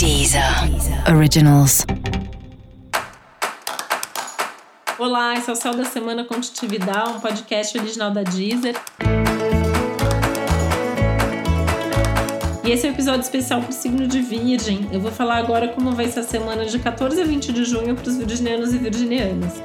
Deezer Originals. Olá, esse é o Céu da Semana Contitividade, um podcast original da Deezer. E esse é o um episódio especial para o signo de Virgem. Eu vou falar agora como vai ser a semana de 14 a 20 de junho para os virginianos e virginianas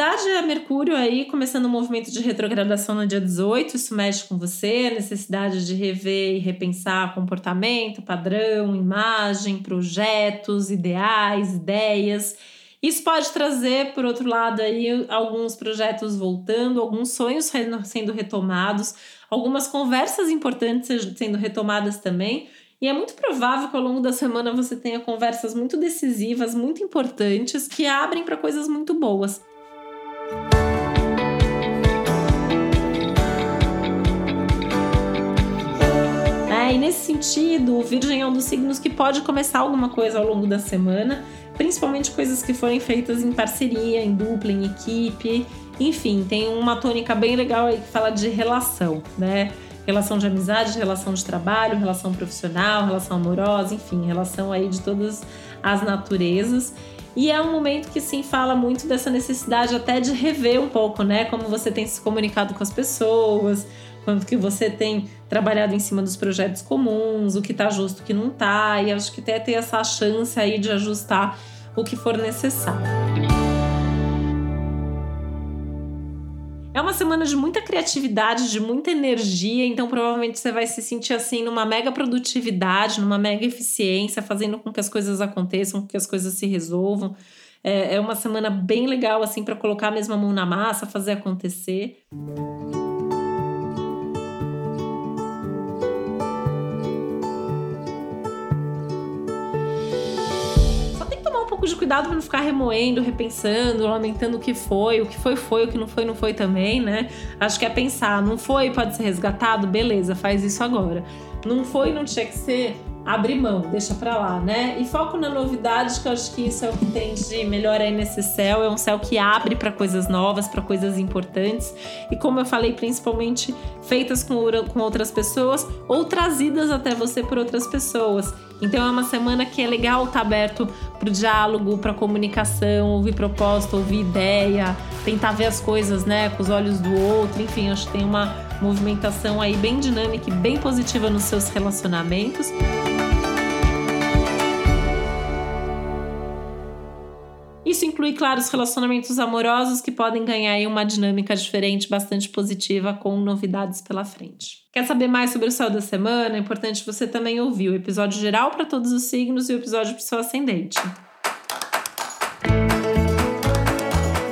novidade é Mercúrio aí começando o um movimento de retrogradação no dia 18. Isso mexe com você, a necessidade de rever e repensar comportamento, padrão, imagem, projetos, ideais, ideias. Isso pode trazer, por outro lado, aí alguns projetos voltando, alguns sonhos sendo retomados, algumas conversas importantes sendo retomadas também. E é muito provável que ao longo da semana você tenha conversas muito decisivas, muito importantes, que abrem para coisas muito boas. Sentido, o Virgem é um dos signos que pode começar alguma coisa ao longo da semana, principalmente coisas que forem feitas em parceria, em dupla, em equipe. Enfim, tem uma tônica bem legal aí que fala de relação, né? Relação de amizade, relação de trabalho, relação profissional, relação amorosa, enfim, relação aí de todas as naturezas. E é um momento que sim fala muito dessa necessidade até de rever um pouco, né? Como você tem se comunicado com as pessoas, quanto que você tem trabalhado em cima dos projetos comuns, o que tá justo, o que não tá, e acho que até ter essa chance aí de ajustar o que for necessário. É uma semana de muita criatividade, de muita energia, então provavelmente você vai se sentir assim numa mega produtividade, numa mega eficiência, fazendo com que as coisas aconteçam, com que as coisas se resolvam. É, é uma semana bem legal assim para colocar a mesma mão na massa, fazer acontecer. Pouco de cuidado para não ficar remoendo, repensando, lamentando o que foi, o que foi foi, o que não foi não foi também, né? Acho que é pensar, não foi, pode ser resgatado, beleza, faz isso agora. Não foi, não tinha que ser, abre mão, deixa pra lá, né? E foco na novidade, que eu acho que isso é o que tem de melhor aí nesse céu. É um céu que abre para coisas novas, para coisas importantes. E como eu falei, principalmente feitas com, com outras pessoas ou trazidas até você por outras pessoas. Então é uma semana que é legal estar tá aberto para diálogo, para comunicação, ouvir proposta, ouvir ideia, tentar ver as coisas, né, com os olhos do outro. Enfim, acho que tem uma movimentação aí bem dinâmica e bem positiva nos seus relacionamentos. Isso inclui, claro, os relacionamentos amorosos que podem ganhar aí uma dinâmica diferente, bastante positiva, com novidades pela frente. Quer saber mais sobre o céu da semana? É importante você também ouvir o episódio geral para todos os signos e o episódio para o seu ascendente.